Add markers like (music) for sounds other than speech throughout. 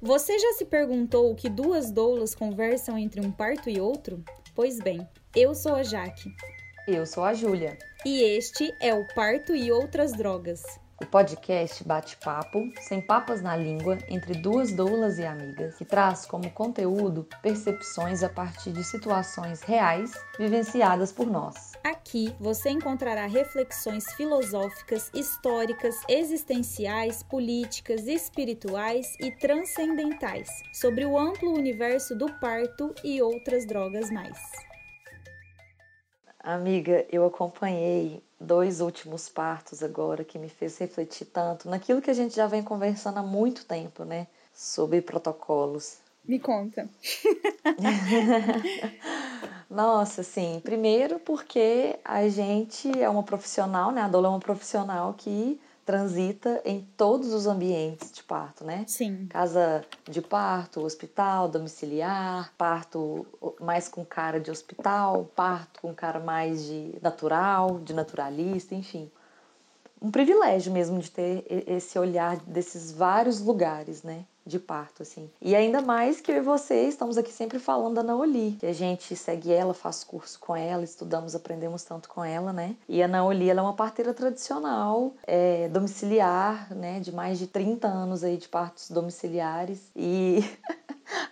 Você já se perguntou o que duas doulas conversam entre um parto e outro? Pois bem, eu sou a Jaque. Eu sou a Júlia. E este é o Parto e Outras Drogas. O podcast bate-papo, sem papas na língua, entre duas doulas e amigas, que traz como conteúdo percepções a partir de situações reais vivenciadas por nós. Aqui você encontrará reflexões filosóficas, históricas, existenciais, políticas, espirituais e transcendentais sobre o amplo universo do parto e outras drogas mais. Amiga, eu acompanhei dois últimos partos agora que me fez refletir tanto naquilo que a gente já vem conversando há muito tempo, né? Sobre protocolos. Me conta. (laughs) Nossa, sim. Primeiro porque a gente é uma profissional, né? A Dola é uma profissional que transita em todos os ambientes de parto, né? Sim. Casa de parto, hospital, domiciliar, parto mais com cara de hospital, parto com cara mais de natural, de naturalista, enfim. Um privilégio mesmo de ter esse olhar desses vários lugares, né? De parto, assim. E ainda mais que eu e você estamos aqui sempre falando da Naoli, que a gente segue ela, faz curso com ela, estudamos, aprendemos tanto com ela, né? E a Naoli, ela é uma parteira tradicional, é, domiciliar, né? De mais de 30 anos aí de partos domiciliares. E (laughs)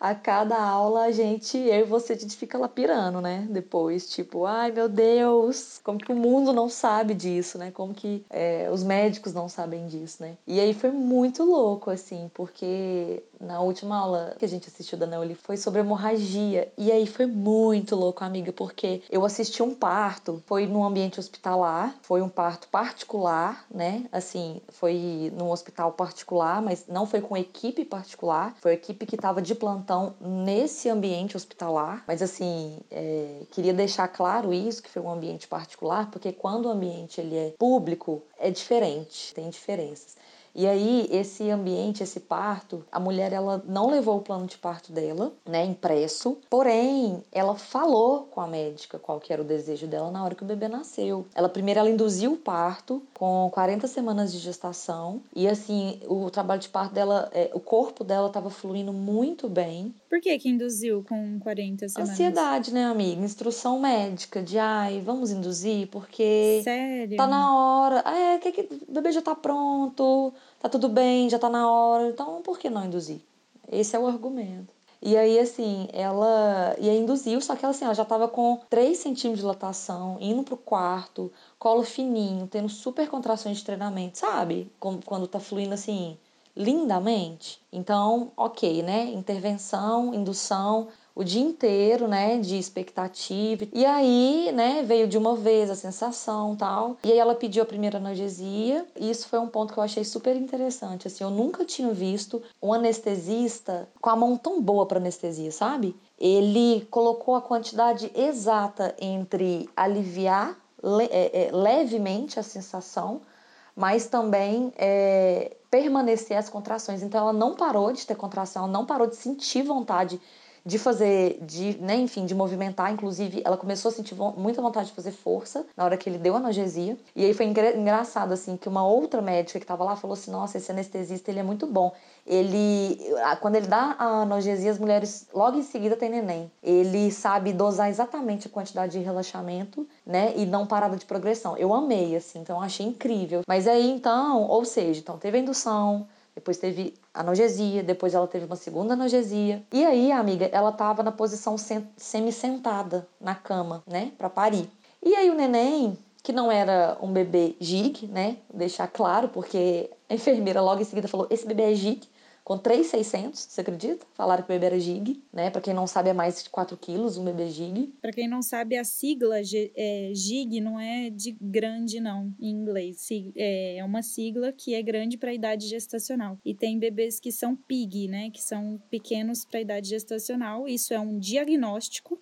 a cada aula a gente, eu e você, a gente fica lá pirando, né? Depois, tipo, ai meu Deus, como que o mundo não sabe disso, né? Como que é, os médicos não sabem disso, né? E aí foi muito louco, assim, porque na última aula que a gente assistiu da Neoli foi sobre hemorragia. E aí foi muito louco, amiga, porque eu assisti um parto, foi num ambiente hospitalar, foi um parto particular, né? Assim, foi num hospital particular, mas não foi com equipe particular, foi a equipe que estava de plantão nesse ambiente hospitalar. Mas assim, é, queria deixar claro isso, que foi um ambiente particular, porque quando o ambiente ele é público, é diferente, tem diferenças. E aí, esse ambiente, esse parto, a mulher ela não levou o plano de parto dela, né, impresso, porém, ela falou com a médica qual que era o desejo dela na hora que o bebê nasceu. Ela primeiro ela induziu o parto com 40 semanas de gestação e assim, o trabalho de parto dela, é, o corpo dela estava fluindo muito bem. Por que que induziu com 40 semanas? Ansiedade, né, amiga? Instrução médica de, ai, vamos induzir porque Sério? tá na hora. É, que, que o bebê já tá pronto tá tudo bem, já tá na hora, então por que não induzir? Esse é o argumento. E aí, assim, ela ia induzir, só que ela, assim, ela já tava com 3 centímetros de dilatação, indo pro quarto, colo fininho, tendo super contrações de treinamento, sabe? Como, quando tá fluindo, assim, lindamente. Então, ok, né? Intervenção, indução, o dia inteiro, né, de expectativa. E aí, né, veio de uma vez a sensação, tal. E aí ela pediu a primeira analgesia. E isso foi um ponto que eu achei super interessante, assim, eu nunca tinha visto um anestesista com a mão tão boa para anestesia, sabe? Ele colocou a quantidade exata entre aliviar le é, é, levemente a sensação, mas também é, permanecer as contrações. Então ela não parou de ter contração, ela não parou de sentir vontade de fazer, de, né, enfim, de movimentar. Inclusive, ela começou a sentir muita vontade de fazer força na hora que ele deu analgesia. E aí foi engraçado, assim, que uma outra médica que estava lá falou assim: nossa, esse anestesista ele é muito bom. Ele, quando ele dá a analgesia, as mulheres logo em seguida têm neném. Ele sabe dosar exatamente a quantidade de relaxamento, né, e não parada de progressão. Eu amei, assim, então achei incrível. Mas aí então, ou seja, então teve a indução depois teve analgesia, depois ela teve uma segunda analgesia. E aí, amiga, ela tava na posição semi-sentada na cama, né, para parir. E aí o neném, que não era um bebê gig, né, deixar claro, porque a enfermeira logo em seguida falou: "Esse bebê é gig" com 3,600, você acredita? Falaram que o bebê era gig, né? Para quem não sabe, é mais de 4 quilos um bebê gig. Para quem não sabe, a sigla é, gig não é de grande, não, em inglês. É, é uma sigla que é grande para a idade gestacional. E tem bebês que são pig, né? Que são pequenos para a idade gestacional. Isso é um diagnóstico.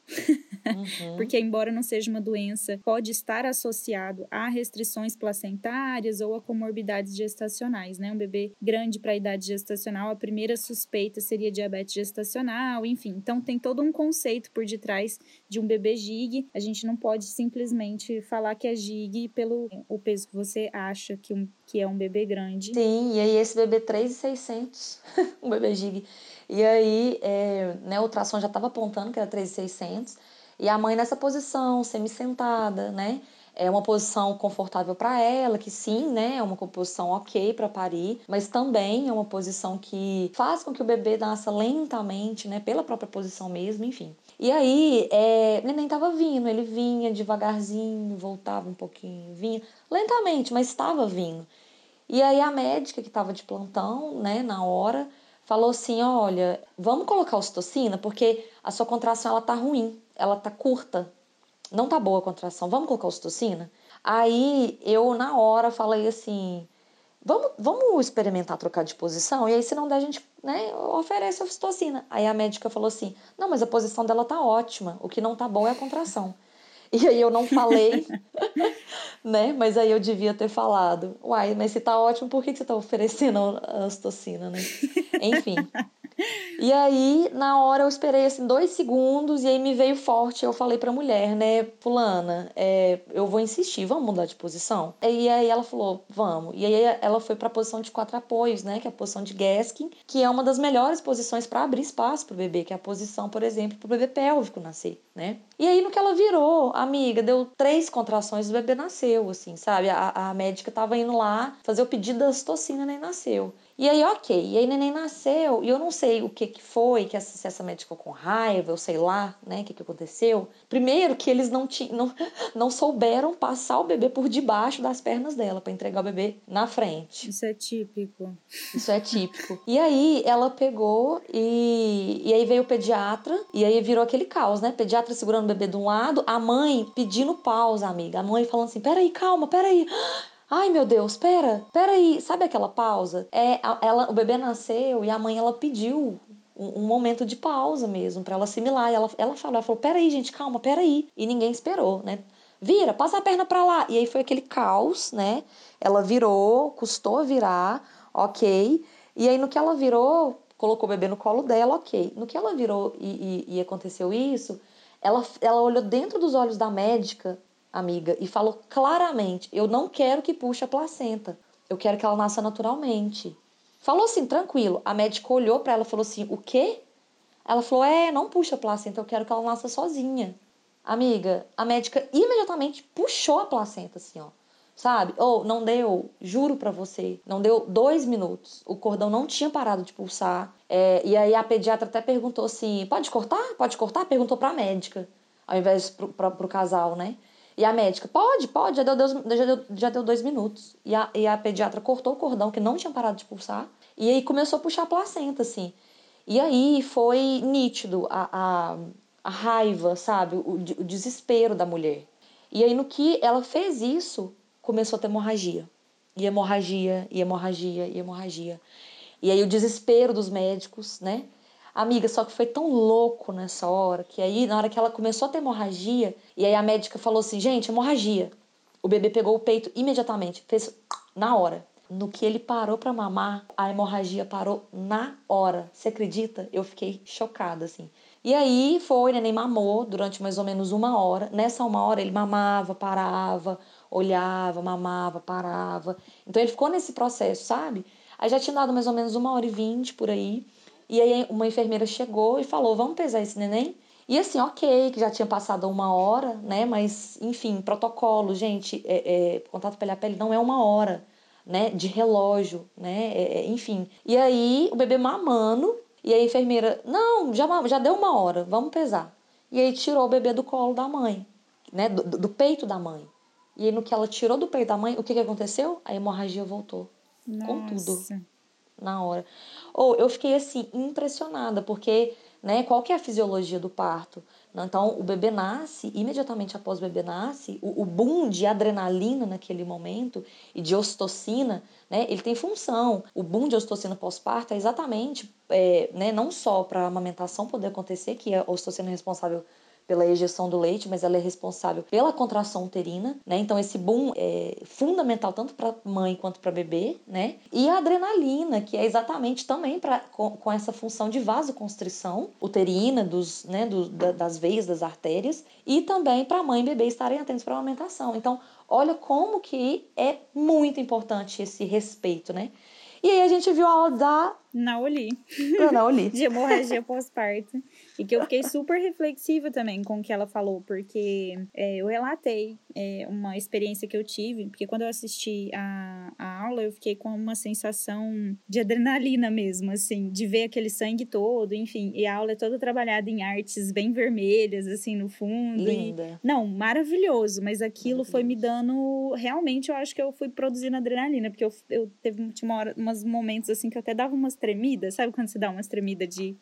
Uhum. (laughs) Porque, embora não seja uma doença, pode estar associado a restrições placentárias ou a comorbidades gestacionais, né? Um bebê grande para a idade gestacional, a primeira suspeita seria diabetes gestacional, enfim. Então, tem todo um conceito por detrás de um bebê GIG. A gente não pode simplesmente falar que é GIG pelo o peso que você acha que, um, que é um bebê grande. Sim, e aí esse bebê 3,600, (laughs) um bebê GIG. E aí, é, né, o ultrassom já estava apontando que era 3,600. E a mãe nessa posição, semi-sentada, né? É uma posição confortável para ela, que sim, né, é uma posição ok para parir, mas também é uma posição que faz com que o bebê nasça lentamente, né, pela própria posição mesmo, enfim. E aí, é, o neném tava vindo, ele vinha devagarzinho, voltava um pouquinho, vinha lentamente, mas estava vindo. E aí a médica que estava de plantão, né, na hora, falou assim: "Olha, vamos colocar ocitocina porque a sua contração ela tá ruim, ela tá curta. Não tá boa a contração. Vamos colocar ocitocina?" Aí eu na hora falei assim: "Vamos, vamos experimentar trocar de posição e aí se não der a gente, né, oferece ocitocina". Aí a médica falou assim: "Não, mas a posição dela tá ótima. O que não tá bom é a contração". (laughs) E aí eu não falei, (laughs) né? Mas aí eu devia ter falado. Uai, mas se tá ótimo, por que, que você tá oferecendo a ostocina, né? Enfim. E aí, na hora, eu esperei assim dois segundos e aí me veio forte. Eu falei pra mulher, né, Fulana, é, eu vou insistir, vamos mudar de posição? E aí ela falou, vamos. E aí ela foi pra posição de quatro apoios, né, que é a posição de Gaskin, que é uma das melhores posições para abrir espaço pro bebê, que é a posição, por exemplo, pro bebê pélvico nascer, né? E aí, no que ela virou, amiga, deu três contrações, o bebê nasceu, assim, sabe? A, a médica tava indo lá fazer o pedido da citocina, nem nasceu. E aí, ok. E aí, neném nasceu. E eu não sei o que que foi, que essa, se essa médica ficou com raiva, eu sei lá, né, o que que aconteceu. Primeiro, que eles não, tinham, não, (laughs) não souberam passar o bebê por debaixo das pernas dela para entregar o bebê na frente. Isso é típico. Isso é típico. e aí, ela pegou e, e aí veio o pediatra. E aí virou aquele caos, né? Pediatra segurando o bebê de um lado, a mãe pedindo pausa, amiga. A mãe falando assim: peraí, calma, peraí. Ai, meu Deus, pera, pera aí. Sabe aquela pausa? É, ela, o bebê nasceu e a mãe ela pediu um, momento de pausa mesmo para ela assimilar. E ela, ela falou, ela falou, pera aí, gente, calma, pera aí. E ninguém esperou, né? Vira, passa a perna para lá. E aí foi aquele caos, né? Ela virou, custou virar, ok. E aí no que ela virou, colocou o bebê no colo dela, ok. No que ela virou e, e, e aconteceu isso, ela, ela olhou dentro dos olhos da médica amiga, e falou claramente: Eu não quero que puxe a placenta. Eu quero que ela nasça naturalmente. Falou assim, tranquilo. A médica olhou para ela e falou assim: O quê? Ela falou: É, não puxa a placenta, eu quero que ela nasça sozinha. Amiga, a médica imediatamente puxou a placenta, assim, ó. Sabe? Ou não deu, juro para você, não deu dois minutos. O cordão não tinha parado de pulsar. É, e aí a pediatra até perguntou assim: pode cortar? Pode cortar? Perguntou pra médica, ao invés pro, pra, pro casal, né? E a médica, pode, pode, já deu dois, já deu, já deu dois minutos. E a, e a pediatra cortou o cordão, que não tinha parado de pulsar, e aí começou a puxar a placenta, assim. E aí foi nítido a, a, a raiva, sabe? O, o desespero da mulher. E aí, no que ela fez isso, começou a ter hemorragia. E hemorragia, e hemorragia, e hemorragia. E aí o desespero dos médicos, né? Amiga, só que foi tão louco nessa hora que aí, na hora que ela começou a ter hemorragia, e aí a médica falou assim: gente, hemorragia. O bebê pegou o peito imediatamente, fez na hora. No que ele parou para mamar, a hemorragia parou na hora. Você acredita? Eu fiquei chocada, assim. E aí foi, neném mamou durante mais ou menos uma hora. Nessa uma hora ele mamava, parava, olhava, mamava, parava. Então ele ficou nesse processo, sabe? Aí já tinha dado mais ou menos uma hora e vinte por aí. E aí uma enfermeira chegou e falou: vamos pesar esse neném? E assim, ok, que já tinha passado uma hora, né? Mas, enfim, protocolo, gente, é, é, contato pele a pele não é uma hora, né? De relógio, né? É, é enfim. E aí o bebê mamando, e a enfermeira, não, já, já deu uma hora, vamos pesar. E aí tirou o bebê do colo da mãe, né? Do, do peito da mãe. E aí no que ela tirou do peito da mãe, o que, que aconteceu? A hemorragia voltou. Nossa. Com tudo. Na hora. Ou eu fiquei assim impressionada, porque, né, qual que é a fisiologia do parto? Então, o bebê nasce, imediatamente após o bebê nasce, o, o boom de adrenalina naquele momento e de ocitocina, né, ele tem função. O boom de ocitocina pós-parto é exatamente, é, né, não só para a amamentação poder acontecer, que é a ocitocina responsável pela ejeção do leite, mas ela é responsável pela contração uterina, né? Então esse boom é fundamental tanto para mãe quanto para bebê, né? E a adrenalina, que é exatamente também para com, com, essa função de vasoconstrição uterina dos, né, do, da, das veias, das artérias, e também para mãe e bebê estarem atentos para a amamentação. Então, olha como que é muito importante esse respeito, né? E aí a gente viu a aula da Naoli. Da Naoli. (laughs) de hemorragia pós-parto. E que eu fiquei super reflexiva também com o que ela falou, porque é, eu relatei é, uma experiência que eu tive, porque quando eu assisti a, a aula, eu fiquei com uma sensação de adrenalina mesmo, assim, de ver aquele sangue todo, enfim. E a aula é toda trabalhada em artes bem vermelhas, assim, no fundo. Linda. E, não, maravilhoso, mas aquilo foi me dando. Realmente, eu acho que eu fui produzindo adrenalina, porque eu, eu teve uma hora, umas momentos assim que eu até dava umas tremidas, sabe quando você dá umas tremidas de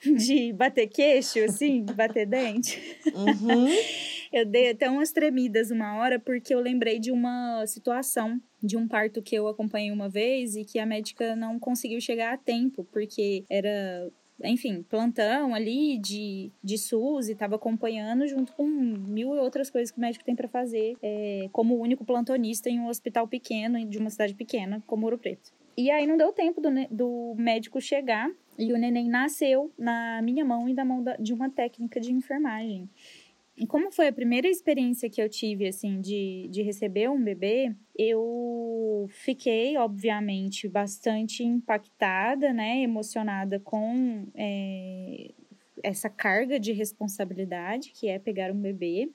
(laughs) de bater queixo, assim, bater dente. Uhum. (laughs) eu dei até umas tremidas uma hora porque eu lembrei de uma situação de um parto que eu acompanhei uma vez e que a médica não conseguiu chegar a tempo, porque era enfim, plantão ali de, de SUS e estava acompanhando junto com mil e outras coisas que o médico tem para fazer, é, como único plantonista em um hospital pequeno, de uma cidade pequena, como Ouro Preto. E aí não deu tempo do, do médico chegar e o neném nasceu na minha mão e da mão da, de uma técnica de enfermagem. E como foi a primeira experiência que eu tive, assim, de, de receber um bebê, eu fiquei, obviamente, bastante impactada, né, emocionada com é, essa carga de responsabilidade que é pegar um bebê.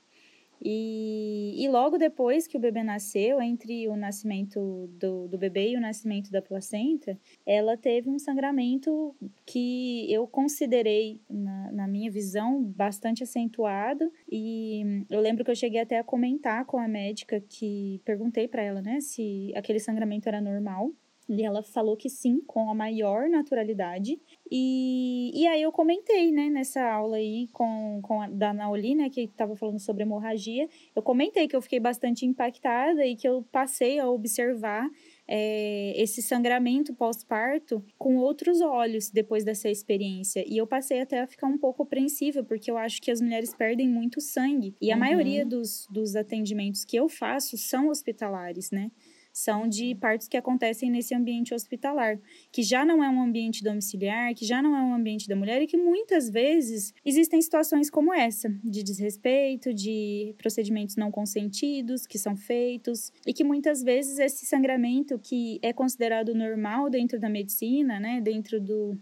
E, e logo depois que o bebê nasceu, entre o nascimento do, do bebê e o nascimento da placenta, ela teve um sangramento que eu considerei, na, na minha visão, bastante acentuado. E eu lembro que eu cheguei até a comentar com a médica que perguntei para ela, né, se aquele sangramento era normal. E ela falou que sim, com a maior naturalidade. E, e aí eu comentei, né, nessa aula aí com, com a, da Naoli, né, que estava falando sobre hemorragia, eu comentei que eu fiquei bastante impactada e que eu passei a observar é, esse sangramento pós-parto com outros olhos depois dessa experiência. E eu passei até a ficar um pouco apreensiva, porque eu acho que as mulheres perdem muito sangue. E a uhum. maioria dos, dos atendimentos que eu faço são hospitalares, né? São de partos que acontecem nesse ambiente hospitalar, que já não é um ambiente domiciliar, que já não é um ambiente da mulher e que muitas vezes existem situações como essa, de desrespeito, de procedimentos não consentidos que são feitos e que muitas vezes esse sangramento que é considerado normal dentro da medicina, né, dentro do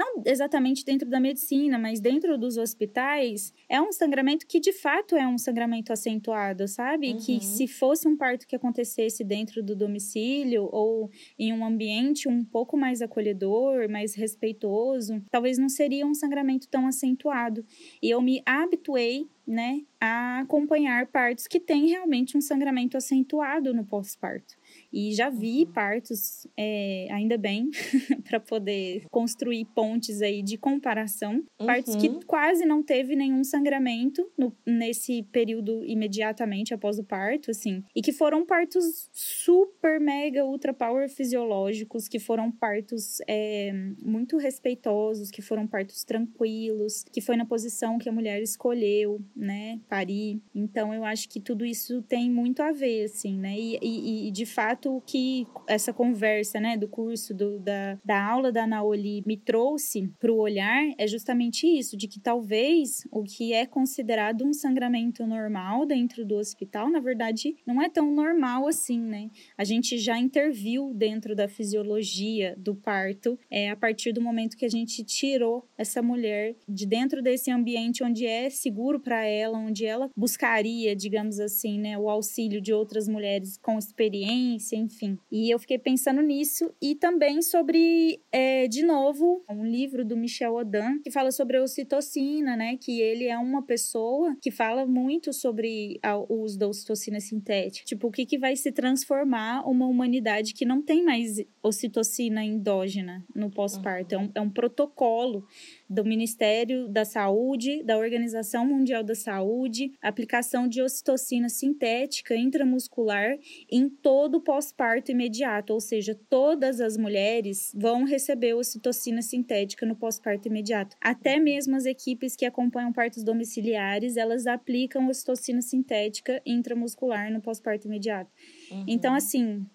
não exatamente dentro da medicina, mas dentro dos hospitais, é um sangramento que de fato é um sangramento acentuado, sabe? Uhum. Que se fosse um parto que acontecesse dentro do domicílio ou em um ambiente um pouco mais acolhedor, mais respeitoso, talvez não seria um sangramento tão acentuado. E eu me habituei né, a acompanhar partos que têm realmente um sangramento acentuado no pós-parto. E já vi uhum. partos, é, ainda bem, (laughs) para poder construir pontes aí de comparação. Uhum. Partos que quase não teve nenhum sangramento no, nesse período imediatamente após o parto, assim. E que foram partos super, mega, ultra power fisiológicos, que foram partos é, muito respeitosos, que foram partos tranquilos, que foi na posição que a mulher escolheu, né, parir. Então eu acho que tudo isso tem muito a ver, assim, né? E, e, e de fato, fato que essa conversa, né, do curso, do, da, da aula da Naoli me trouxe para o olhar é justamente isso, de que talvez o que é considerado um sangramento normal dentro do hospital, na verdade, não é tão normal assim, né? A gente já interviu dentro da fisiologia do parto é, a partir do momento que a gente tirou essa mulher de dentro desse ambiente onde é seguro para ela, onde ela buscaria, digamos assim, né, o auxílio de outras mulheres com experiência enfim. E eu fiquei pensando nisso e também sobre, é, de novo, um livro do Michel Odan que fala sobre a ocitocina, né? Que ele é uma pessoa que fala muito sobre o uso da ocitocina sintética. Tipo, o que, que vai se transformar uma humanidade que não tem mais ocitocina endógena no pós-parto. É, um, é um protocolo do Ministério da Saúde, da Organização Mundial da Saúde, aplicação de ocitocina sintética intramuscular em todo o pós-parto imediato, ou seja, todas as mulheres vão receber ocitocina sintética no pós-parto imediato. Até mesmo as equipes que acompanham partos domiciliares, elas aplicam ocitocina sintética intramuscular no pós-parto imediato. Uhum. Então, assim,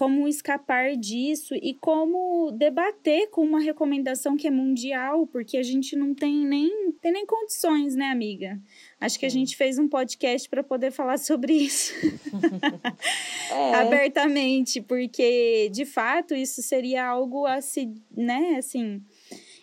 como escapar disso e como debater com uma recomendação que é mundial, porque a gente não tem nem, tem nem condições, né, amiga? Acho que a gente fez um podcast para poder falar (laughs) sobre isso (laughs) é. abertamente, porque de fato isso seria algo assim, né, assim.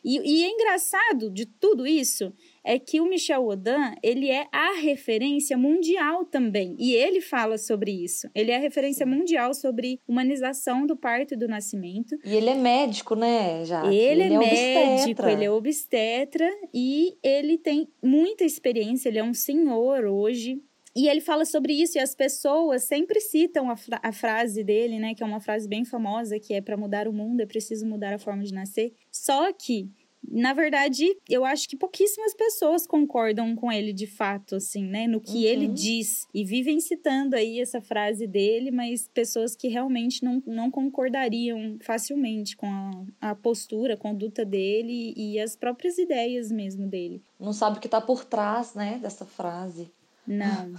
E, e é engraçado de tudo isso é que o Michel Odan, ele é a referência mundial também. E ele fala sobre isso. Ele é a referência mundial sobre humanização do parto e do nascimento. E ele é médico, né, já? Ele, ele, é, é médico, obstetra. ele é obstetra e ele tem muita experiência, ele é um senhor hoje. E ele fala sobre isso e as pessoas sempre citam a, fra a frase dele, né, que é uma frase bem famosa, que é para mudar o mundo é preciso mudar a forma de nascer. Só que na verdade, eu acho que pouquíssimas pessoas concordam com ele de fato, assim, né? No que uhum. ele diz. E vivem citando aí essa frase dele, mas pessoas que realmente não, não concordariam facilmente com a, a postura, a conduta dele e as próprias ideias mesmo dele. Não sabe o que tá por trás, né, dessa frase. Não,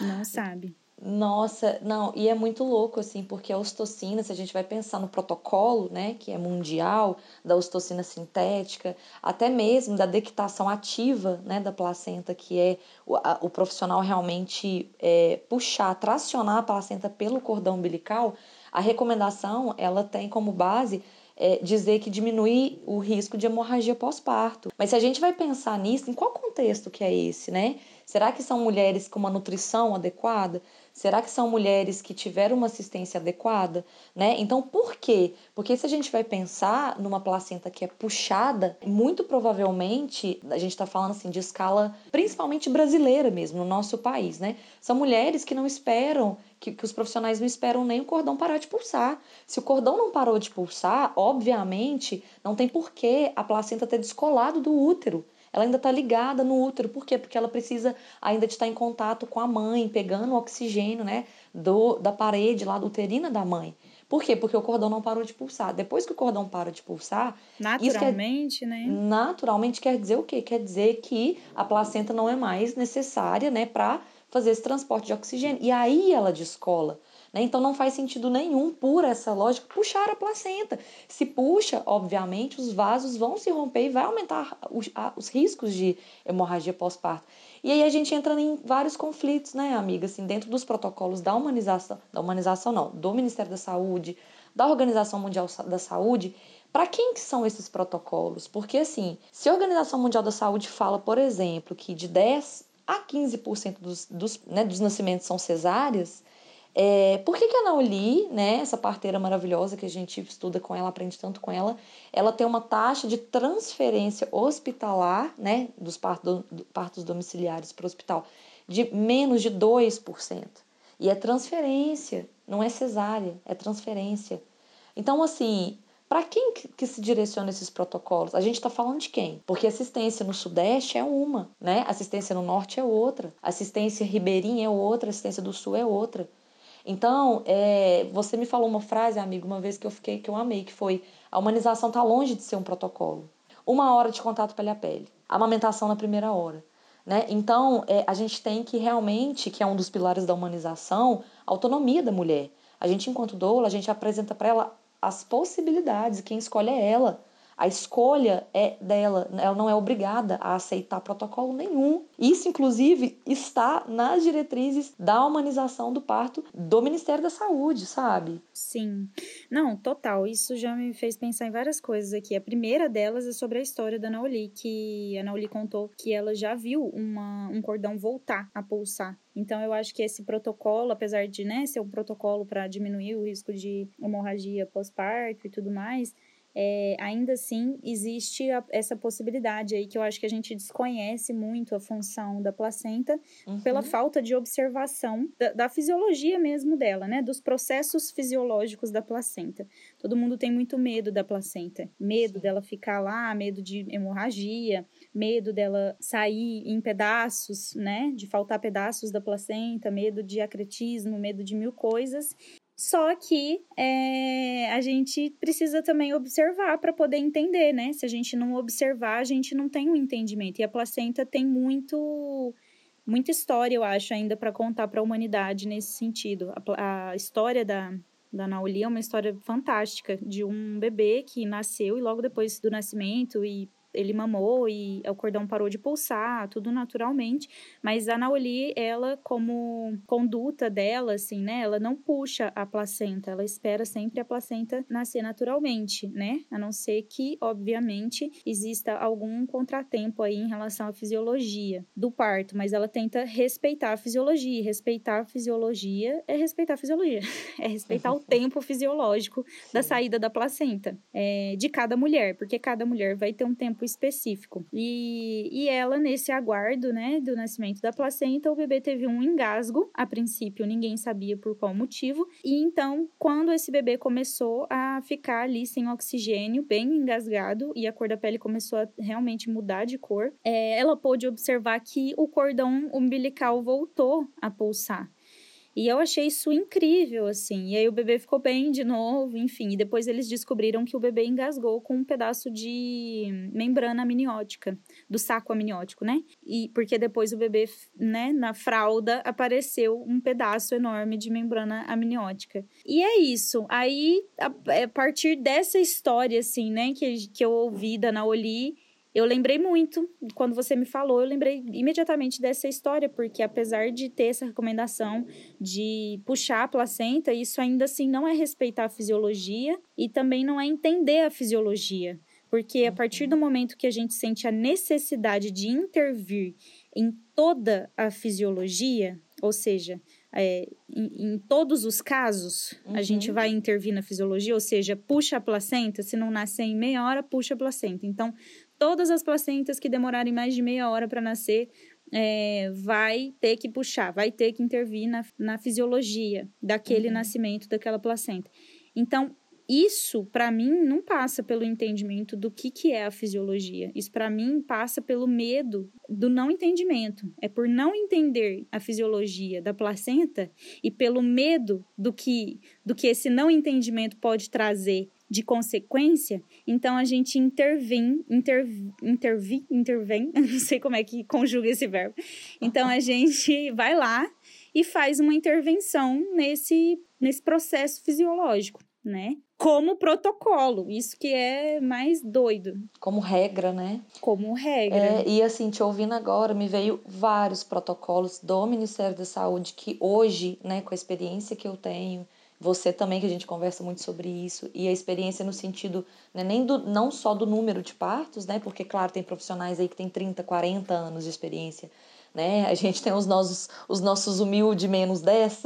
não sabe. Nossa, não, e é muito louco, assim, porque a ostocina, se a gente vai pensar no protocolo, né, que é mundial, da ostocina sintética, até mesmo da dectação ativa, né, da placenta, que é o, a, o profissional realmente é, puxar, tracionar a placenta pelo cordão umbilical, a recomendação, ela tem como base é, dizer que diminui o risco de hemorragia pós-parto. Mas se a gente vai pensar nisso, em qual contexto que é esse, né? Será que são mulheres com uma nutrição adequada? Será que são mulheres que tiveram uma assistência adequada? Né? Então, por quê? Porque se a gente vai pensar numa placenta que é puxada, muito provavelmente, a gente está falando assim de escala principalmente brasileira mesmo, no nosso país, né? São mulheres que não esperam, que, que os profissionais não esperam nem o cordão parar de pulsar. Se o cordão não parou de pulsar, obviamente, não tem porquê a placenta ter descolado do útero ela ainda está ligada no útero. Por quê? Porque ela precisa ainda de estar em contato com a mãe, pegando o oxigênio né, do, da parede lá uterina da mãe. Por quê? Porque o cordão não parou de pulsar. Depois que o cordão para de pulsar. Naturalmente, quer, né? Naturalmente quer dizer o quê? Quer dizer que a placenta não é mais necessária né, para fazer esse transporte de oxigênio. E aí ela descola. Né? Então não faz sentido nenhum, por essa lógica, puxar a placenta. Se puxa, obviamente, os vasos vão se romper e vai aumentar os, a, os riscos de hemorragia pós-parto. E aí a gente entra em vários conflitos, né, amiga? Assim, dentro dos protocolos da humanização, da humanização não, do Ministério da Saúde, da Organização Mundial da Saúde, para quem que são esses protocolos? Porque assim, se a Organização Mundial da Saúde fala, por exemplo, que de 10 a 15% dos, dos, né, dos nascimentos são cesáreas, é, por que, que a Nauli, né, essa parteira maravilhosa que a gente estuda com ela, aprende tanto com ela, ela tem uma taxa de transferência hospitalar, né, dos partos, partos domiciliares para o hospital, de menos de 2%. E é transferência, não é cesárea, é transferência. Então, assim, para quem que se direciona esses protocolos? A gente está falando de quem? Porque assistência no Sudeste é uma, né? Assistência no Norte é outra, assistência ribeirinha é outra, assistência do Sul é outra. Então, é, você me falou uma frase, amigo, uma vez que eu fiquei, que eu amei, que foi a humanização está longe de ser um protocolo. Uma hora de contato pele a pele. Amamentação na primeira hora. Né? Então, é, a gente tem que realmente, que é um dos pilares da humanização, a autonomia da mulher. A gente, enquanto doula, a gente apresenta para ela as possibilidades, quem escolhe é ela. A escolha é dela, ela não é obrigada a aceitar protocolo nenhum. Isso, inclusive, está nas diretrizes da humanização do parto do Ministério da Saúde, sabe? Sim. Não, total. Isso já me fez pensar em várias coisas aqui. A primeira delas é sobre a história da Naoli, que a Naoli contou que ela já viu uma, um cordão voltar a pulsar então, eu acho que esse protocolo, apesar de né, ser um protocolo para diminuir o risco de hemorragia pós-parto e tudo mais, é, ainda assim existe a, essa possibilidade aí que eu acho que a gente desconhece muito a função da placenta uhum. pela falta de observação da, da, fisiologia mesmo dela, né? Dos processos fisiológicos da placenta. Todo mundo tem muito medo da placenta, medo Sim. dela ficar lá, medo de hemorragia, medo dela sair em pedaços, né? De faltar pedaços da placenta, medo de acretismo, medo de mil coisas. Só que é, a gente precisa também observar para poder entender, né? Se a gente não observar, a gente não tem um entendimento. E a placenta tem muito muita história, eu acho, ainda para contar para a humanidade nesse sentido. A, a história da, da Nauli é uma história fantástica de um bebê que nasceu e logo depois do nascimento e ele mamou e o cordão parou de pulsar, tudo naturalmente, mas a Naoli, ela como conduta dela, assim, né, ela não puxa a placenta, ela espera sempre a placenta nascer naturalmente, né, a não ser que, obviamente, exista algum contratempo aí em relação à fisiologia do parto, mas ela tenta respeitar a fisiologia, respeitar a fisiologia é respeitar a fisiologia, (laughs) é respeitar o tempo fisiológico da saída da placenta, é, de cada mulher, porque cada mulher vai ter um tempo tempo específico. E, e ela, nesse aguardo, né, do nascimento da placenta, o bebê teve um engasgo. A princípio, ninguém sabia por qual motivo. E então, quando esse bebê começou a ficar ali sem oxigênio, bem engasgado, e a cor da pele começou a realmente mudar de cor, é, ela pôde observar que o cordão umbilical voltou a pulsar. E eu achei isso incrível, assim. E aí o bebê ficou bem de novo, enfim. E depois eles descobriram que o bebê engasgou com um pedaço de membrana amniótica, do saco amniótico, né? E porque depois o bebê, né, na fralda apareceu um pedaço enorme de membrana amniótica. E é isso. Aí, a, a partir dessa história, assim, né, que, que eu ouvi da Naoli, eu lembrei muito, quando você me falou, eu lembrei imediatamente dessa história, porque apesar de ter essa recomendação de puxar a placenta, isso ainda assim não é respeitar a fisiologia e também não é entender a fisiologia. Porque a partir do momento que a gente sente a necessidade de intervir em toda a fisiologia, ou seja, é, em, em, todos os casos, uhum. a gente vai intervir na fisiologia, ou seja, puxa a placenta, se não nascer em meia hora, puxa a placenta. Então, todas as placentas que demorarem mais de meia hora para nascer, é, vai ter que puxar, vai ter que intervir na, na fisiologia daquele uhum. nascimento daquela placenta. Então, isso, para mim, não passa pelo entendimento do que, que é a fisiologia. Isso, para mim, passa pelo medo do não entendimento. É por não entender a fisiologia da placenta e pelo medo do que, do que esse não entendimento pode trazer de consequência, então a gente intervém, inter, intervi, intervém, (laughs) não sei como é que conjuga esse verbo. Então a gente (laughs) vai lá e faz uma intervenção nesse, nesse processo fisiológico, né? Como protocolo, isso que é mais doido. Como regra, né? Como regra. É, e assim, te ouvindo agora, me veio vários protocolos do Ministério da Saúde que hoje, né, com a experiência que eu tenho, você também, que a gente conversa muito sobre isso, e a experiência no sentido né, nem do, não só do número de partos, né, porque, claro, tem profissionais aí que têm 30, 40 anos de experiência, né? A gente tem os nossos, os nossos humildes menos 10,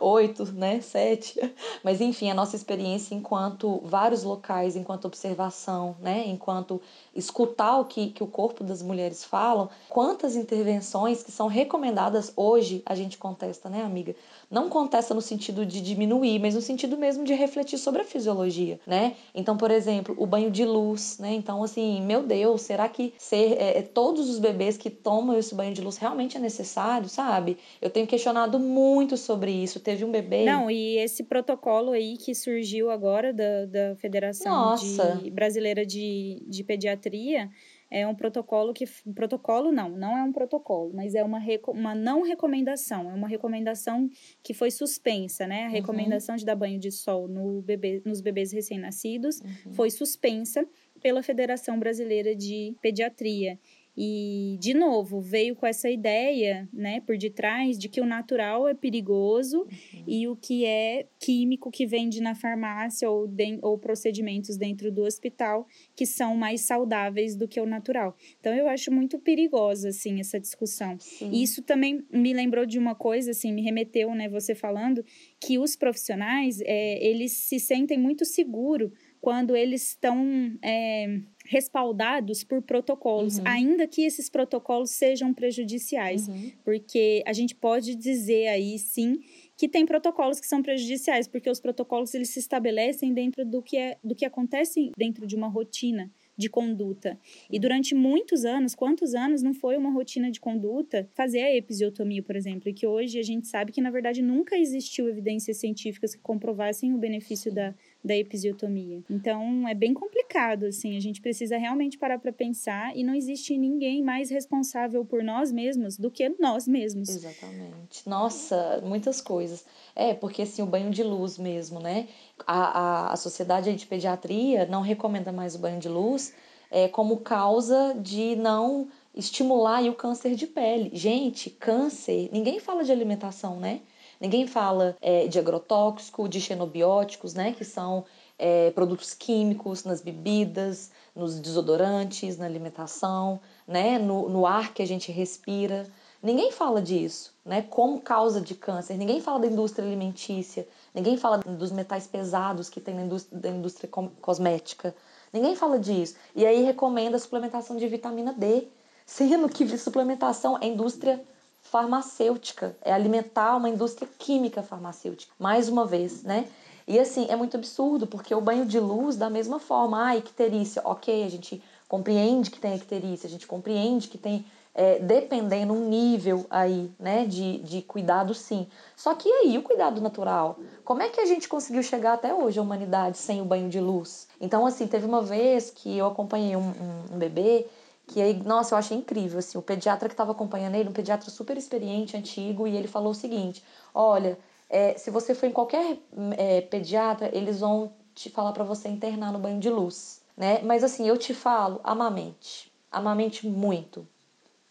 8, (laughs) né? 7. Mas enfim, a nossa experiência enquanto vários locais, enquanto observação, né? Enquanto escutar o que, que o corpo das mulheres falam, quantas intervenções que são recomendadas hoje a gente contesta, né, amiga? Não contesta no sentido de diminuir, mas no sentido mesmo de refletir sobre a fisiologia, né? Então, por exemplo, o banho de luz, né? Então, assim, meu Deus, será que ser é, é todos os bebês que tomam esse banho de luz realmente é necessário, sabe? Eu tenho questionado muito sobre isso. Teve um bebê. Não, e esse protocolo aí que surgiu agora da, da Federação de, Brasileira de, de Pediatria pediatria é um protocolo que. Protocolo não, não é um protocolo, mas é uma, uma não recomendação. É uma recomendação que foi suspensa, né? A uhum. recomendação de dar banho de sol no bebê, nos bebês recém-nascidos uhum. foi suspensa pela Federação Brasileira de Pediatria. E, de novo, veio com essa ideia, né, por detrás, de que o natural é perigoso uhum. e o que é químico que vende na farmácia ou, de, ou procedimentos dentro do hospital que são mais saudáveis do que o natural. Então, eu acho muito perigosa, assim, essa discussão. Sim. E isso também me lembrou de uma coisa, assim, me remeteu, né, você falando, que os profissionais, é, eles se sentem muito seguros quando eles estão é, respaldados por protocolos, uhum. ainda que esses protocolos sejam prejudiciais, uhum. porque a gente pode dizer aí sim que tem protocolos que são prejudiciais, porque os protocolos eles se estabelecem dentro do que é do que acontece dentro de uma rotina de conduta. E durante muitos anos, quantos anos não foi uma rotina de conduta fazer a episiotomia, por exemplo, e que hoje a gente sabe que na verdade nunca existiu evidências científicas que comprovassem o benefício da, da episiotomia. Então é bem complicado, assim, a gente precisa realmente parar para pensar e não existe ninguém mais responsável por nós mesmos do que nós mesmos. Exatamente. Nossa, muitas coisas. É, porque assim, o banho de luz mesmo, né? A, a, a Sociedade de Pediatria não recomenda mais o banho de luz é, como causa de não estimular o câncer de pele. Gente, câncer, ninguém fala de alimentação, né? Ninguém fala é, de agrotóxico, de xenobióticos, né? Que são é, produtos químicos nas bebidas, nos desodorantes, na alimentação, né? No, no ar que a gente respira. Ninguém fala disso, né? Como causa de câncer. Ninguém fala da indústria alimentícia. Ninguém fala dos metais pesados que tem na indústria, da indústria cosmética. Ninguém fala disso. E aí recomenda a suplementação de vitamina D, sendo que suplementação é indústria farmacêutica, é alimentar uma indústria química farmacêutica. Mais uma vez, né? E assim, é muito absurdo, porque o banho de luz, da mesma forma, ah, icterícia, ok, a gente compreende que tem icterícia, a gente compreende que tem é, dependendo um nível aí, né, de, de cuidado sim. Só que aí, o cuidado natural? Como é que a gente conseguiu chegar até hoje, a humanidade, sem o banho de luz? Então, assim, teve uma vez que eu acompanhei um, um, um bebê que aí, nossa, eu achei incrível, assim, o pediatra que estava acompanhando ele, um pediatra super experiente, antigo, e ele falou o seguinte, olha, é, se você for em qualquer é, pediatra, eles vão te falar para você internar no banho de luz, né? Mas assim, eu te falo, amamente, amamente muito,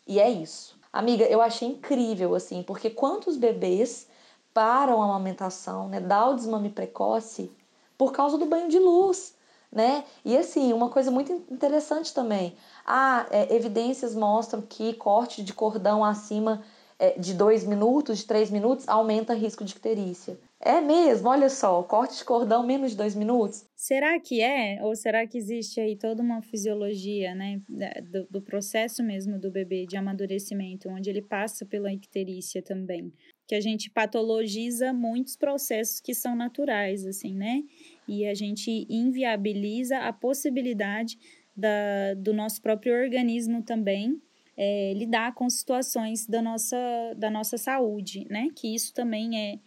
e é isso. Amiga, eu achei incrível, assim, porque quantos bebês param a amamentação, né? Dá o desmame precoce por causa do banho de luz, né? E assim, uma coisa muito interessante também. Ah, é, evidências mostram que corte de cordão acima é, de dois minutos, de três minutos, aumenta risco de icterícia. É mesmo, olha só, corte de cordão menos de dois minutos. Será que é? Ou será que existe aí toda uma fisiologia, né, do, do processo mesmo do bebê de amadurecimento, onde ele passa pela icterícia também? Que a gente patologiza muitos processos que são naturais, assim, né? E a gente inviabiliza a possibilidade da, do nosso próprio organismo também é, lidar com situações da nossa, da nossa saúde, né? Que isso também é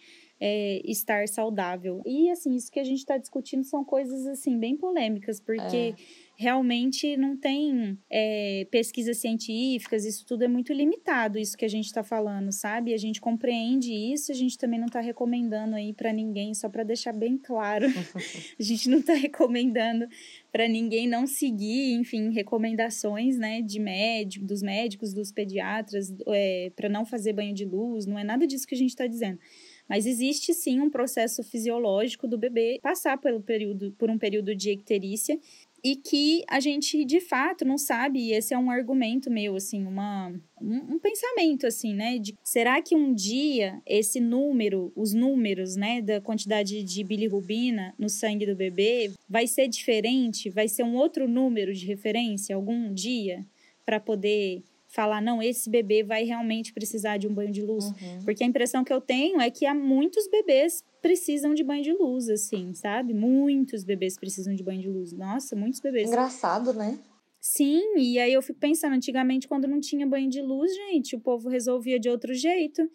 é, estar saudável. E assim, isso que a gente está discutindo são coisas assim bem polêmicas, porque é. Realmente não tem é, pesquisas científicas, isso tudo é muito limitado, isso que a gente está falando, sabe? A gente compreende isso, a gente também não está recomendando aí para ninguém, só para deixar bem claro, (laughs) a gente não está recomendando para ninguém não seguir, enfim, recomendações, né, de médico, dos médicos, dos pediatras, é, para não fazer banho de luz, não é nada disso que a gente está dizendo. Mas existe sim um processo fisiológico do bebê passar pelo período, por um período de icterícia e que a gente de fato não sabe, e esse é um argumento meu, assim, uma, um, um, pensamento, assim, né? De, será que um dia esse número, os números, né, da quantidade de bilirrubina no sangue do bebê vai ser diferente? Vai ser um outro número de referência algum dia para poder falar, não, esse bebê vai realmente precisar de um banho de luz. Uhum. Porque a impressão que eu tenho é que há muitos bebês precisam de banho de luz, assim, sabe? Muitos bebês precisam de banho de luz. Nossa, muitos bebês. Engraçado, né? Sim, e aí eu fico pensando, antigamente, quando não tinha banho de luz, gente, o povo resolvia de outro jeito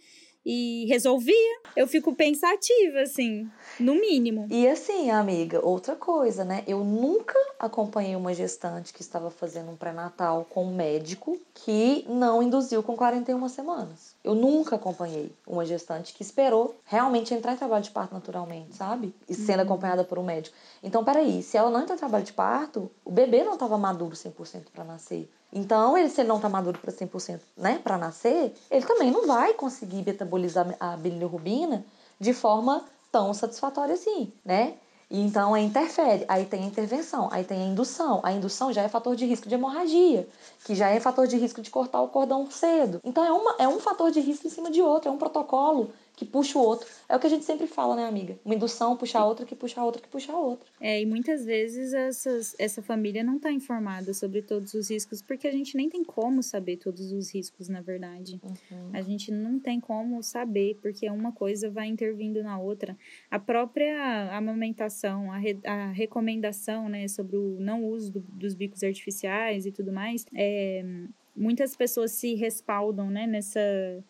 e resolvia. Eu fico pensativa, assim, no mínimo. E assim, amiga, outra coisa, né? Eu nunca acompanhei uma gestante que estava fazendo um pré-natal com um médico que não induziu com 41 semanas. Eu nunca acompanhei uma gestante que esperou realmente entrar em trabalho de parto naturalmente, sabe? E sendo uhum. acompanhada por um médico. Então, peraí, se ela não entra em trabalho de parto, o bebê não estava maduro 100% para nascer. Então, ele, se ele não está maduro para 100%, né, para nascer, ele também não vai conseguir metabolizar a bilirrubina de forma tão satisfatória assim, né? E então aí interfere, aí tem a intervenção, aí tem a indução. A indução já é fator de risco de hemorragia, que já é fator de risco de cortar o cordão cedo. Então é, uma, é um fator de risco em cima de outro, é um protocolo que puxa o outro. É o que a gente sempre fala, né, amiga? Uma indução puxa a outra, que puxa a outra, que puxa a outra. É, e muitas vezes essas, essa família não está informada sobre todos os riscos, porque a gente nem tem como saber todos os riscos, na verdade. Uhum. A gente não tem como saber, porque uma coisa vai intervindo na outra. A própria amamentação, a, re, a recomendação, né, sobre o não uso do, dos bicos artificiais e tudo mais, é muitas pessoas se respaldam né, nessa,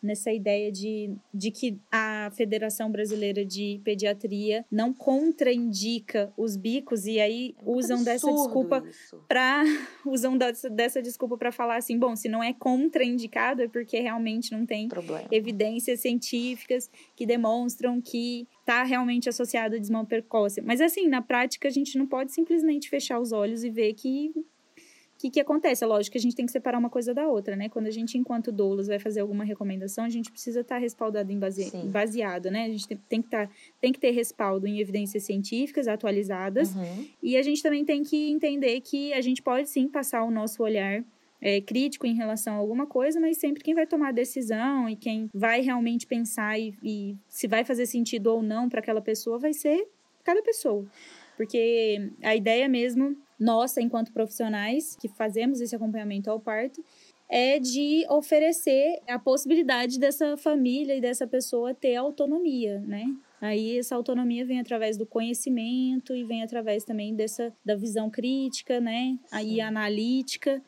nessa ideia de, de que a Federação Brasileira de Pediatria não contraindica os bicos e aí é usam dessa desculpa para (laughs) usam dessa, dessa desculpa para falar assim, bom, se não é contraindicado é porque realmente não tem Problema. evidências científicas que demonstram que está realmente associado a desmame precoce. Mas assim, na prática a gente não pode simplesmente fechar os olhos e ver que o que, que acontece? É lógico que a gente tem que separar uma coisa da outra, né? Quando a gente, enquanto doulas, vai fazer alguma recomendação, a gente precisa estar tá respaldado em base... baseado, né? A gente tem, tem que tá, tem que ter respaldo em evidências científicas atualizadas. Uhum. E a gente também tem que entender que a gente pode sim passar o nosso olhar é, crítico em relação a alguma coisa, mas sempre quem vai tomar a decisão e quem vai realmente pensar e, e se vai fazer sentido ou não para aquela pessoa vai ser cada pessoa. Porque a ideia mesmo nossa, enquanto profissionais que fazemos esse acompanhamento ao parto, é de oferecer a possibilidade dessa família e dessa pessoa ter autonomia, né? Aí essa autonomia vem através do conhecimento e vem através também dessa da visão crítica, né? Aí analítica,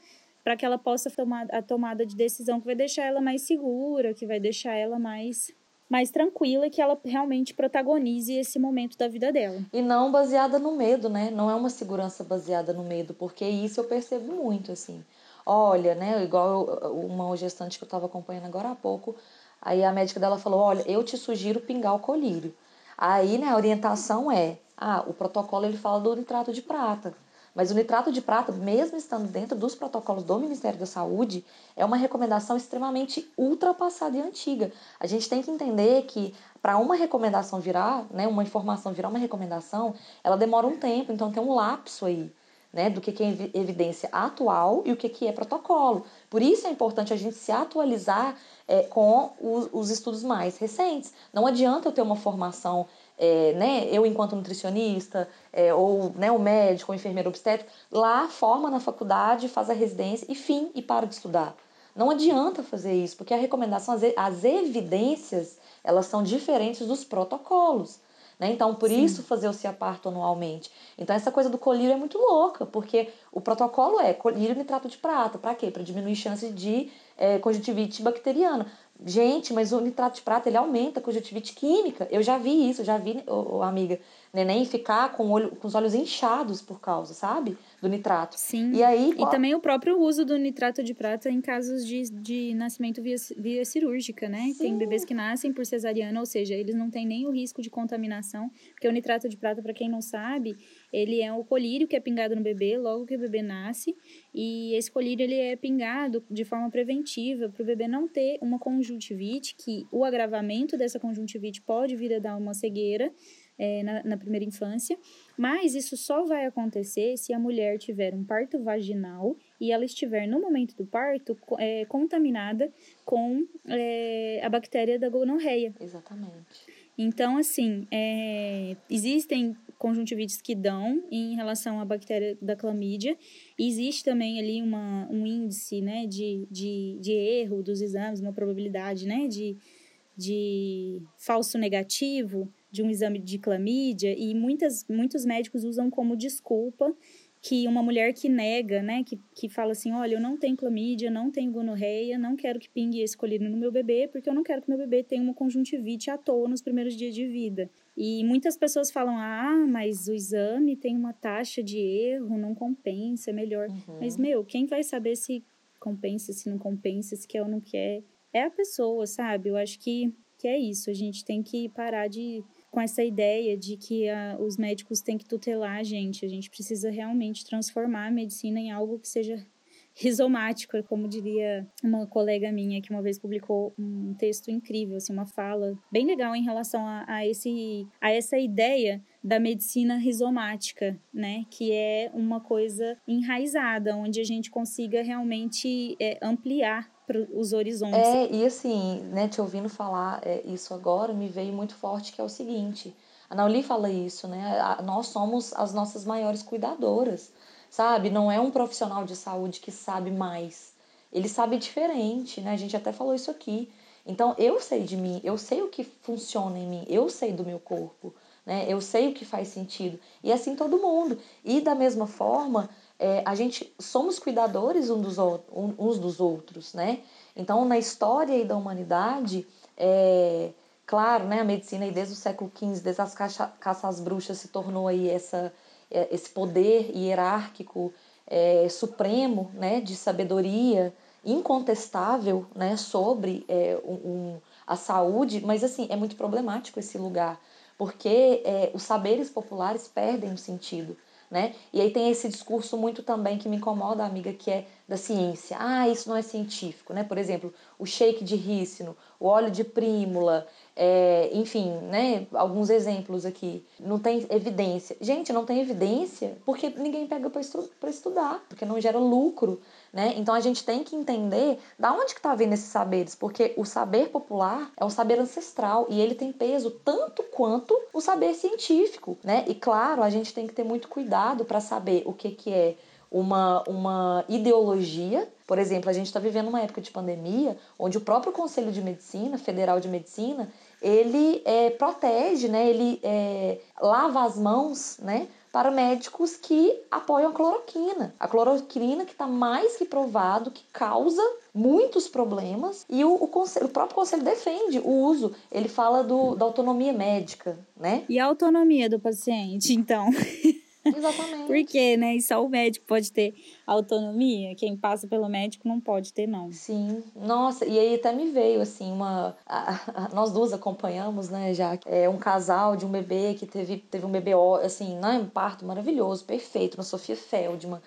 para que ela possa tomar a tomada de decisão que vai deixar ela mais segura, que vai deixar ela mais mais tranquila que ela realmente protagonize esse momento da vida dela. E não baseada no medo, né? Não é uma segurança baseada no medo, porque isso eu percebo muito, assim. Olha, né, igual uma gestante que eu estava acompanhando agora há pouco, aí a médica dela falou, olha, eu te sugiro pingar o colírio. Aí, né, a orientação é, ah, o protocolo ele fala do nitrato de prata. Mas o nitrato de prata, mesmo estando dentro dos protocolos do Ministério da Saúde, é uma recomendação extremamente ultrapassada e antiga. A gente tem que entender que para uma recomendação virar, né, uma informação virar uma recomendação, ela demora um tempo, então tem um lapso aí. Né, do que, é evidência atual e o que, que é protocolo. Por isso é importante a gente se atualizar é, com os, os, estudos mais recentes. Não adianta eu ter uma formação é, né, eu enquanto nutricionista, é, ou né, o médico, o enfermeiro obstétrico, lá forma na faculdade, faz a residência e fim, e para de estudar. Não adianta fazer isso, porque a recomendação, as, as evidências, elas são diferentes dos protocolos. Né? Então, por Sim. isso fazer o ciaparto anualmente. Então, essa coisa do colírio é muito louca, porque o protocolo é colírio nitrato de prata. Para quê? Para diminuir chance de é, conjuntivite bacteriana. Gente, mas o nitrato de prata ele aumenta a conjuntivite química. Eu já vi isso, já vi, oh, amiga, neném ficar com, olho, com os olhos inchados por causa, sabe? Do nitrato. Sim. E aí. E também o próprio uso do nitrato de prata em casos de, de nascimento via, via cirúrgica, né? Sim. Tem bebês que nascem por cesariana, ou seja, eles não têm nem o risco de contaminação, porque o nitrato de prata, para quem não sabe, ele é o colírio que é pingado no bebê logo que o bebê nasce, e esse colírio ele é pingado de forma preventiva para o bebê não ter uma conjuntivite, que o agravamento dessa conjuntivite pode vir a dar uma cegueira é, na, na primeira infância, mas isso só vai acontecer se a mulher tiver um parto vaginal e ela estiver no momento do parto é, contaminada com é, a bactéria da gonorreia. Exatamente. Então, assim, é, existem conjuntivites que dão em relação à bactéria da clamídia. Existe também ali uma, um índice né, de, de, de erro dos exames, uma probabilidade né, de, de falso negativo de um exame de clamídia, e muitas, muitos médicos usam como desculpa que uma mulher que nega, né, que, que fala assim, olha, eu não tenho clamídia, não tenho gonorreia, não quero que pingue esse colírio no meu bebê, porque eu não quero que meu bebê tenha uma conjuntivite à toa nos primeiros dias de vida. E muitas pessoas falam, ah, mas o exame tem uma taxa de erro, não compensa, é melhor. Uhum. Mas, meu, quem vai saber se compensa, se não compensa, se quer ou não quer? É a pessoa, sabe? Eu acho que, que é isso, a gente tem que parar de com essa ideia de que a, os médicos têm que tutelar a gente. A gente precisa realmente transformar a medicina em algo que seja rizomático, como diria uma colega minha que uma vez publicou um texto incrível, assim, uma fala bem legal em relação a, a, esse, a essa ideia da medicina rizomática, né? Que é uma coisa enraizada, onde a gente consiga realmente é, ampliar para os horizontes. É, e assim, né, te ouvindo falar é, isso agora, me veio muito forte que é o seguinte, a Nauli fala isso, né, nós somos as nossas maiores cuidadoras, sabe? Não é um profissional de saúde que sabe mais, ele sabe diferente, né, a gente até falou isso aqui, então eu sei de mim, eu sei o que funciona em mim, eu sei do meu corpo, né? Eu sei o que faz sentido. E assim todo mundo. E da mesma forma, é, a gente somos cuidadores uns dos, uns dos outros, né? Então, na história da humanidade, é, claro, né, a medicina aí desde o século XV, desde as caça, caças bruxas, se tornou aí essa, é, esse poder hierárquico é, supremo, né, de sabedoria, incontestável né, sobre é, um, a saúde, mas assim, é muito problemático esse lugar, porque é, os saberes populares perdem o sentido. Né? E aí tem esse discurso muito também que me incomoda, amiga, que é da ciência. Ah, isso não é científico, né? Por exemplo, o shake de rícino, o óleo de prímula, é, enfim, né? Alguns exemplos aqui. Não tem evidência. Gente, não tem evidência porque ninguém pega para estu estudar, porque não gera lucro, né? Então a gente tem que entender da onde que está vindo esses saberes, porque o saber popular é um saber ancestral e ele tem peso tanto quanto o saber científico, né? E claro, a gente tem que ter muito cuidado para saber o que, que é uma, uma ideologia. Por exemplo, a gente está vivendo uma época de pandemia onde o próprio Conselho de Medicina, Federal de Medicina, ele é, protege, né, ele é, lava as mãos né, para médicos que apoiam a cloroquina. A cloroquina que está mais que provado que causa muitos problemas e o, o, conselho, o, próprio conselho defende o uso. Ele fala do, da autonomia médica, né? E a autonomia do paciente, então? (laughs) Exatamente. Porque, né? E só o médico pode ter autonomia. Quem passa pelo médico não pode ter, não. Sim. Nossa, e aí até me veio, assim, uma. A, a, nós duas acompanhamos, né, já. É um casal de um bebê que teve, teve um bebê, assim, né, um parto maravilhoso, perfeito, na Sofia Feldman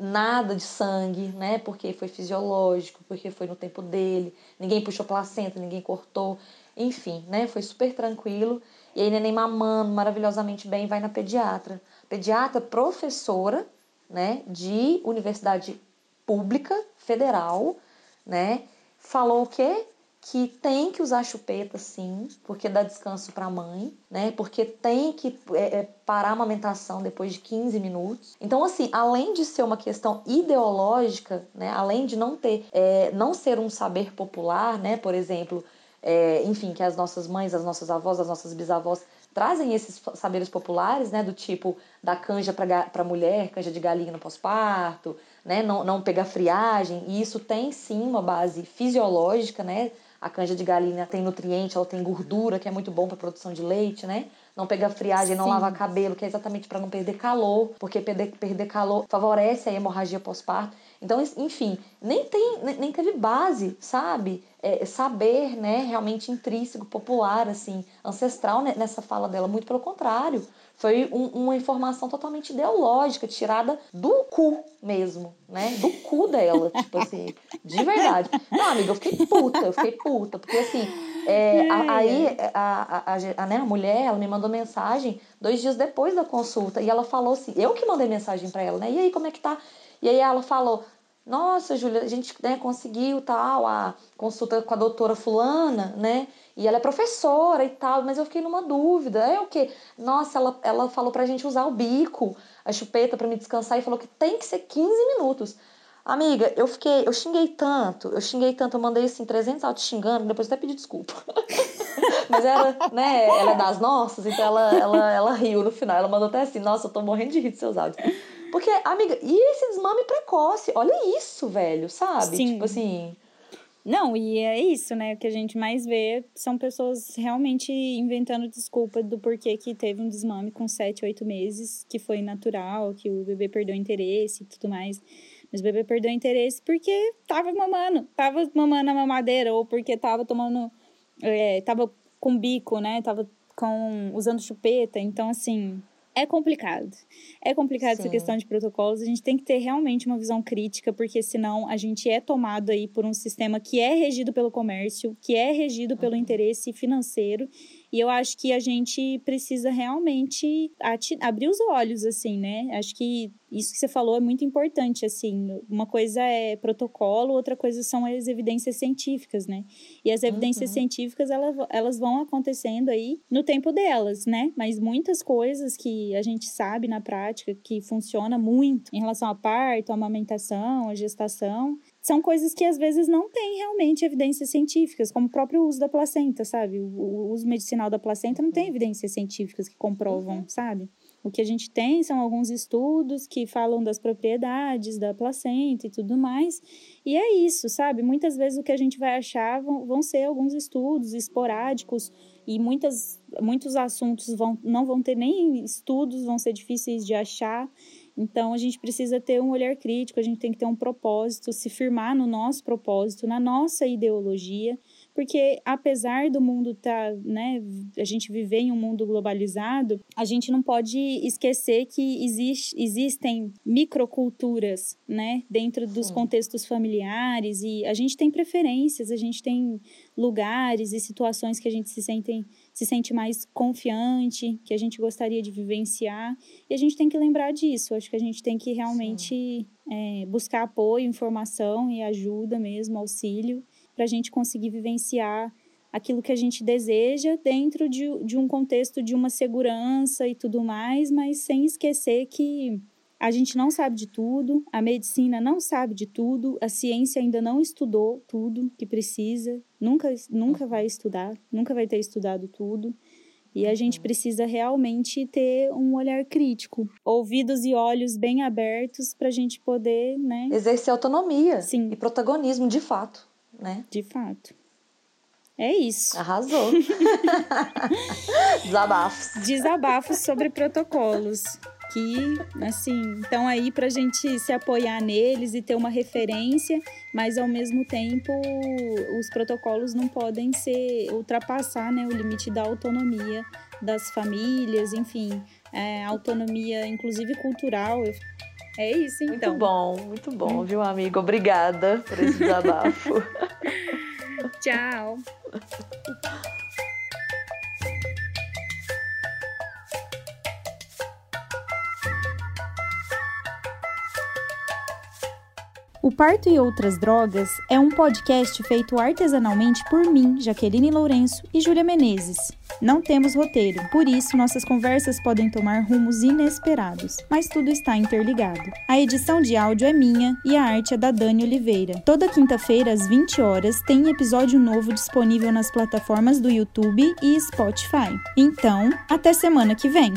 nada de sangue, né? Porque foi fisiológico, porque foi no tempo dele, ninguém puxou placenta, ninguém cortou, enfim, né? Foi super tranquilo. E aí, neném mamando maravilhosamente bem, vai na pediatra pediatra professora, né, de universidade pública federal, né, falou o quê? Que tem que usar chupeta sim, porque dá descanso para a mãe, né? Porque tem que é, é, parar a amamentação depois de 15 minutos. Então, assim, além de ser uma questão ideológica, né? Além de não ter, é, não ser um saber popular, né? Por exemplo, é, enfim, que as nossas mães, as nossas avós, as nossas bisavós trazem esses saberes populares, né, do tipo da canja para mulher, canja de galinha no pós-parto, né, não, não pegar friagem, e isso tem sim uma base fisiológica, né, a canja de galinha tem nutriente, ela tem gordura, que é muito bom para produção de leite, né? Não pegar friagem, não lavar cabelo, que é exatamente para não perder calor, porque perder, perder calor favorece a hemorragia pós-parto. Então, enfim, nem, tem, nem teve base, sabe? É, saber, né, realmente intrínseco, popular, assim, ancestral nessa fala dela. Muito pelo contrário. Foi um, uma informação totalmente ideológica, tirada do cu mesmo, né? Do cu dela, tipo assim, de verdade. Não, amiga, eu fiquei puta, eu fiquei puta, porque assim, é, a, aí a, a, a, né, a mulher, ela me mandou mensagem dois dias depois da consulta, e ela falou assim, eu que mandei mensagem para ela, né? E aí, como é que tá? E aí ela falou: Nossa, Júlia, a gente né, conseguiu tal, a consulta com a doutora Fulana, né? E ela é professora e tal, mas eu fiquei numa dúvida. É o quê? Nossa, ela, ela falou pra gente usar o bico, a chupeta para me descansar e falou que tem que ser 15 minutos. Amiga, eu fiquei, eu xinguei tanto, eu xinguei tanto, eu mandei assim 300 autos xingando, depois até pedi desculpa. (laughs) Mas era, né, ela é das nossas, então ela, ela, ela riu no final, ela mandou até assim, nossa, eu tô morrendo de rir dos seus áudios. Porque, amiga, e esse desmame precoce? Olha isso, velho, sabe? Sim. Tipo assim. Não, e é isso, né? O que a gente mais vê são pessoas realmente inventando desculpa do porquê que teve um desmame com 7, 8 meses, que foi natural, que o bebê perdeu interesse e tudo mais. Mas o bebê perdeu interesse porque tava mamando, tava mamando a mamadeira, ou porque tava tomando. É, tava com bico, né? Tava com, usando chupeta. Então, assim, é complicado. É complicado Sim. essa questão de protocolos. A gente tem que ter realmente uma visão crítica, porque senão a gente é tomado aí por um sistema que é regido pelo comércio, que é regido pelo uhum. interesse financeiro E eu acho que a gente precisa realmente abrir os olhos, assim, né? Acho que isso que você falou é muito importante, assim. Uma coisa é protocolo, outra coisa são as evidências científicas, né? E as evidências uhum. científicas, elas, elas vão acontecendo aí no tempo delas, né? Mas muitas coisas que a gente sabe na prática que funciona muito em relação a parto, a amamentação, a gestação, são coisas que às vezes não tem realmente evidências científicas, como o próprio uso da placenta, sabe? O, o uso medicinal da placenta não tem uhum. evidências científicas que comprovam, uhum. sabe? O que a gente tem são alguns estudos que falam das propriedades da placenta e tudo mais. E é isso, sabe? Muitas vezes o que a gente vai achar vão, vão ser alguns estudos esporádicos e muitas, muitos assuntos vão, não vão ter nem estudos, vão ser difíceis de achar. Então a gente precisa ter um olhar crítico, a gente tem que ter um propósito, se firmar no nosso propósito, na nossa ideologia porque apesar do mundo tá, né, a gente viver em um mundo globalizado, a gente não pode esquecer que existe, existem microculturas, né, dentro dos Sim. contextos familiares e a gente tem preferências, a gente tem lugares e situações que a gente se sente, se sente mais confiante, que a gente gostaria de vivenciar e a gente tem que lembrar disso. Acho que a gente tem que realmente é, buscar apoio, informação e ajuda mesmo, auxílio para a gente conseguir vivenciar aquilo que a gente deseja dentro de, de um contexto de uma segurança e tudo mais, mas sem esquecer que a gente não sabe de tudo, a medicina não sabe de tudo, a ciência ainda não estudou tudo que precisa, nunca, nunca vai estudar, nunca vai ter estudado tudo. E a gente precisa realmente ter um olhar crítico, ouvidos e olhos bem abertos para a gente poder, né? Exercer autonomia Sim. e protagonismo de fato né? De fato. É isso. Arrasou. (laughs) Desabafos. Desabafos sobre protocolos. Que, assim, estão aí para a gente se apoiar neles e ter uma referência, mas ao mesmo tempo os protocolos não podem ser ultrapassar né, o limite da autonomia das famílias, enfim, é, autonomia, inclusive cultural. É isso, então. Muito bom, muito bom, viu, amigo? Obrigada por esse desabafo. (laughs) Tchau. O Parto e Outras Drogas é um podcast feito artesanalmente por mim, Jaqueline Lourenço e Júlia Menezes. Não temos roteiro, por isso nossas conversas podem tomar rumos inesperados, mas tudo está interligado. A edição de áudio é minha e a arte é da Dani Oliveira. Toda quinta-feira às 20 horas tem episódio novo disponível nas plataformas do YouTube e Spotify. Então, até semana que vem.